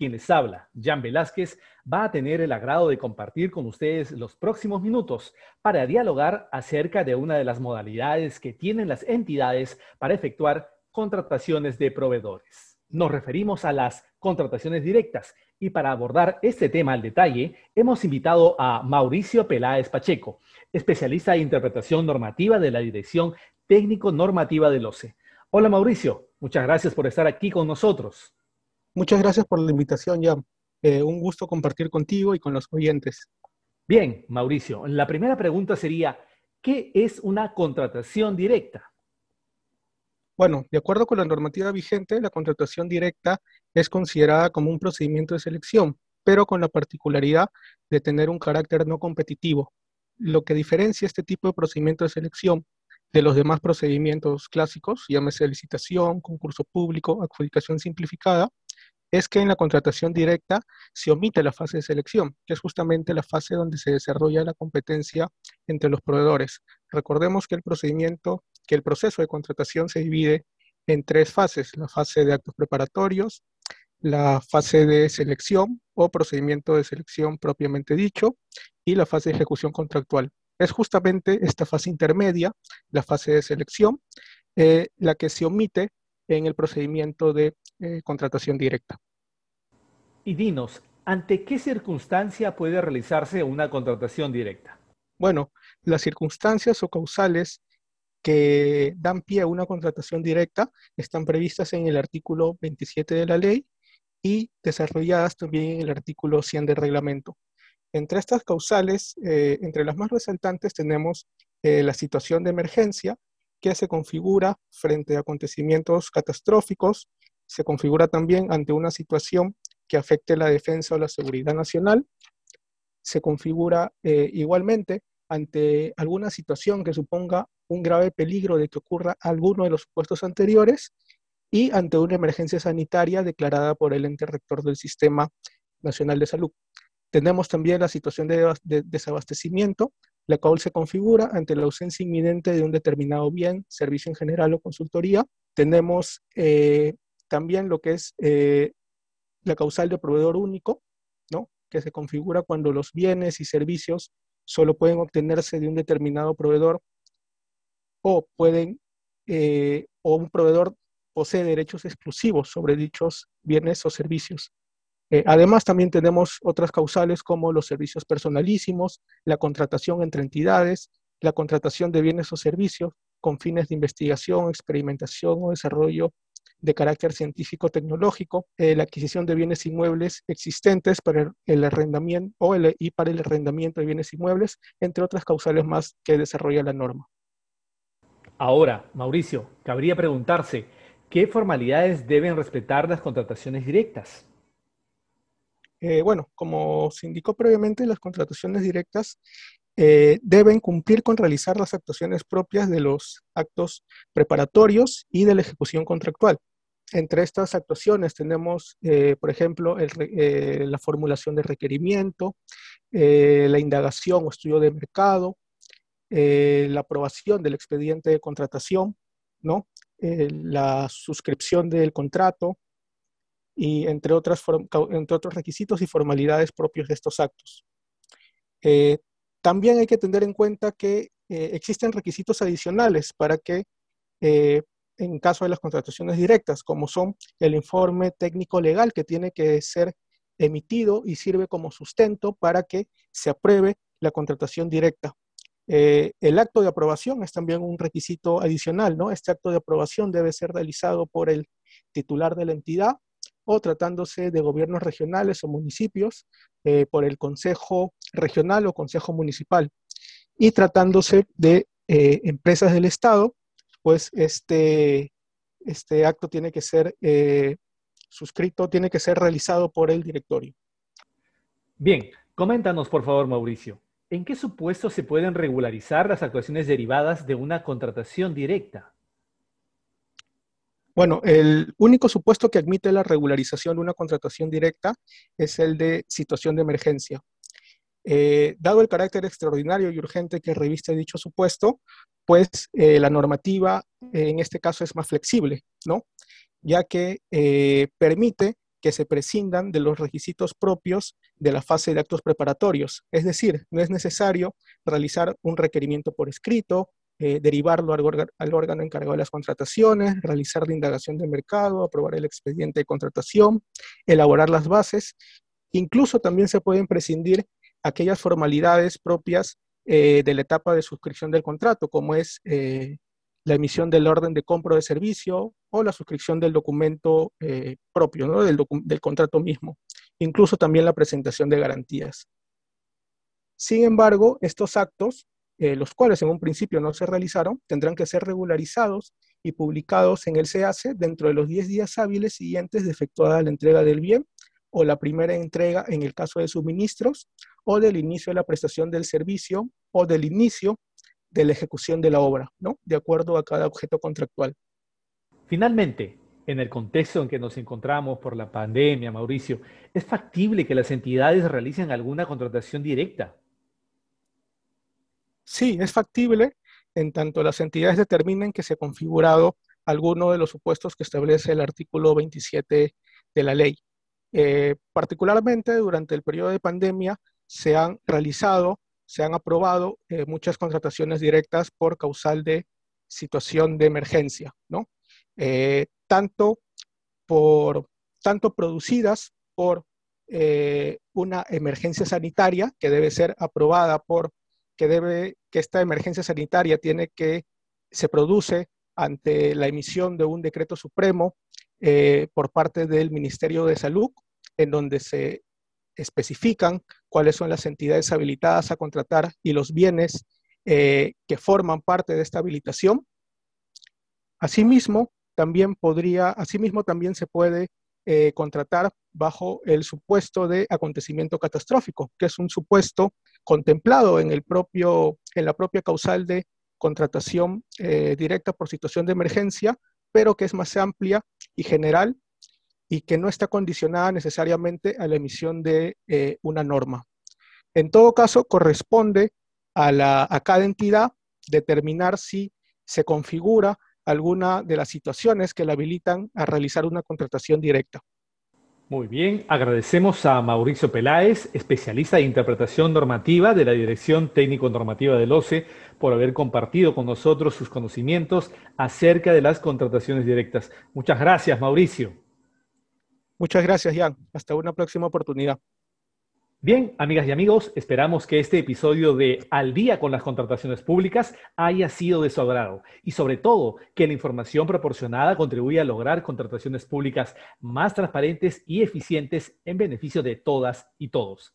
quien les habla, Jan Velázquez, va a tener el agrado de compartir con ustedes los próximos minutos para dialogar acerca de una de las modalidades que tienen las entidades para efectuar contrataciones de proveedores. Nos referimos a las contrataciones directas y para abordar este tema al detalle, hemos invitado a Mauricio Peláez Pacheco, especialista de interpretación normativa de la Dirección Técnico Normativa del OCE. Hola Mauricio, muchas gracias por estar aquí con nosotros. Muchas gracias por la invitación, Jan. Eh, un gusto compartir contigo y con los oyentes. Bien, Mauricio, la primera pregunta sería, ¿qué es una contratación directa? Bueno, de acuerdo con la normativa vigente, la contratación directa es considerada como un procedimiento de selección, pero con la particularidad de tener un carácter no competitivo. Lo que diferencia este tipo de procedimiento de selección de los demás procedimientos clásicos, llámese licitación, concurso público, adjudicación simplificada, es que en la contratación directa se omite la fase de selección, que es justamente la fase donde se desarrolla la competencia entre los proveedores. Recordemos que el que el proceso de contratación se divide en tres fases, la fase de actos preparatorios, la fase de selección o procedimiento de selección propiamente dicho y la fase de ejecución contractual. Es justamente esta fase intermedia, la fase de selección, eh, la que se omite en el procedimiento de eh, contratación directa. Y dinos, ¿ante qué circunstancia puede realizarse una contratación directa? Bueno, las circunstancias o causales que dan pie a una contratación directa están previstas en el artículo 27 de la ley y desarrolladas también en el artículo 100 del reglamento. Entre estas causales, eh, entre las más resaltantes tenemos eh, la situación de emergencia, que se configura frente a acontecimientos catastróficos, se configura también ante una situación que afecte la defensa o la seguridad nacional, se configura eh, igualmente ante alguna situación que suponga un grave peligro de que ocurra alguno de los supuestos anteriores y ante una emergencia sanitaria declarada por el ente rector del Sistema Nacional de Salud. Tenemos también la situación de, desabastecimiento, la cual se configura ante la ausencia inminente de un determinado bien, servicio en general o consultoría. Tenemos eh, también lo que es eh, la causal de proveedor único, ¿no? que se configura cuando los bienes y servicios solo pueden obtenerse de un determinado proveedor o pueden eh, o un proveedor posee derechos exclusivos sobre dichos bienes o servicios. Eh, además, también tenemos otras causales como los servicios personalísimos, la contratación entre entidades, la contratación de bienes o servicios con fines de investigación, experimentación o desarrollo de carácter científico-tecnológico, eh, la adquisición de bienes inmuebles existentes para el, arrendamiento o y para el arrendamiento de bienes inmuebles, entre otras causales más que desarrolla la norma. Ahora, Mauricio, cabría preguntarse, ¿qué formalidades deben respetar las contrataciones directas? Eh, bueno, como se indicó previamente, las contrataciones directas eh, deben cumplir con realizar las actuaciones propias de los actos preparatorios y de la ejecución contractual. Entre estas actuaciones tenemos, eh, por ejemplo, la formulación de requerimiento, la indagación o estudio de mercado, la aprobación del expediente de contratación, ¿no? la suscripción del contrato, y entre, otras, entre otros requisitos y formalidades propios de estos actos. Eh, también hay que tener en cuenta que eh, existen requisitos adicionales para que, eh, en caso de las contrataciones directas, como son el informe técnico legal que tiene que ser emitido y sirve como sustento para que se apruebe la contratación directa. el acto de aprobación es también un requisito adicional, ¿no? Este acto de aprobación debe ser realizado por el titular de la entidad o tratándose de gobiernos regionales o municipios eh, por el Consejo Regional o Consejo Municipal. Y tratándose de eh, empresas del Estado, pues este, este acto tiene que ser eh, suscrito, tiene que ser realizado por el directorio. Bien, coméntanos por favor, Mauricio. ¿En qué supuestos se pueden regularizar las actuaciones derivadas de una contratación directa? Bueno, el único supuesto que admite la regularización de una contratación directa es el de situación de emergencia. Eh, dado el carácter extraordinario y urgente que reviste dicho supuesto, pues eh, la normativa en este caso es más flexible, ¿no? Ya que eh, permite que se prescindan de los requisitos propios de la fase de actos preparatorios. Es decir, no es necesario realizar un requerimiento por escrito, derivarlo al, al, órgano encargado de las contrataciones, realizar la indagación de mercado, aprobar el expediente de contratación, elaborar las bases. Incluso también se pueden prescindir aquellas formalidades propias eh, de la etapa de suscripción del contrato, como es eh, la emisión del orden de compra de servicio o la suscripción del documento eh, propio, del, contrato mismo, incluso también la presentación de garantías. Sin embargo, estos actos, los cuales en un principio no se realizaron, tendrán que ser regularizados y publicados en el CAC dentro de los 10 días hábiles siguientes de efectuada la entrega del bien o la primera entrega en el caso de suministros o del inicio de la prestación del servicio o del inicio de la ejecución de la obra, ¿no? De acuerdo a cada objeto contractual. Finalmente, en el contexto en que nos encontramos por la pandemia, Mauricio, ¿es factible que las entidades realicen alguna contratación directa? Sí, es factible en tanto las entidades determinen que se ha configurado alguno de los supuestos que establece el artículo 27 de la ley. Eh, particularmente durante el periodo de pandemia se han realizado, se han aprobado eh, muchas contrataciones directas por causal de situación de emergencia, ¿no? Eh, tanto, por, tanto producidas por una emergencia sanitaria que debe ser aprobada por, que debe, que esta emergencia sanitaria tiene que, se produce ante la emisión de un decreto supremo eh, por parte del Ministerio de Salud, en donde se especifican cuáles son las entidades habilitadas a contratar y los bienes eh, que forman parte de esta habilitación. Asimismo, también podría, asimismo también se puede eh, contratar bajo el supuesto de acontecimiento catastrófico, que es un supuesto contemplado en, el propio, en la propia causal de contratación directa por situación de emergencia, pero que es más amplia y general y que no está condicionada necesariamente a la emisión de eh, una norma. En todo caso, corresponde a, la, a cada entidad determinar si se configura alguna de las situaciones que la habilitan a realizar una contratación directa. Muy bien, agradecemos a Mauricio Peláez, especialista de interpretación normativa de la Dirección Técnico Normativa del OCE, por haber compartido con nosotros sus conocimientos acerca de las contrataciones directas. Muchas gracias, Mauricio. Muchas gracias, Jan. Hasta una próxima oportunidad. Bien, amigas y amigos, esperamos que este episodio de Al día con las contrataciones públicas haya sido de su agrado y sobre todo que la información proporcionada contribuya a lograr contrataciones públicas más transparentes y eficientes en beneficio de todas y todos.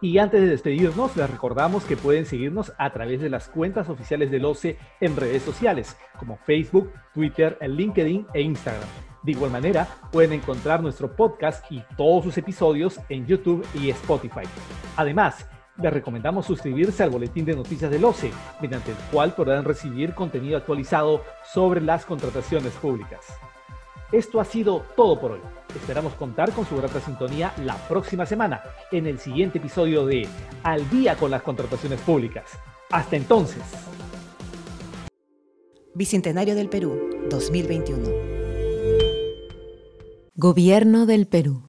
Y antes de despedirnos, les recordamos que pueden seguirnos a través de las cuentas oficiales del OCE en redes sociales como Facebook, Twitter, LinkedIn e Instagram de igual manera, pueden encontrar nuestro podcast y todos sus episodios en YouTube y Spotify. Además, les recomendamos suscribirse al boletín de noticias del OCE, mediante el cual podrán recibir contenido actualizado sobre las contrataciones públicas. Esto ha sido todo por hoy. Esperamos contar con su grata sintonía la próxima semana en el siguiente episodio de Al día con las contrataciones públicas. Hasta entonces. Bicentenario del Perú, 2021. Gobierno del Perú.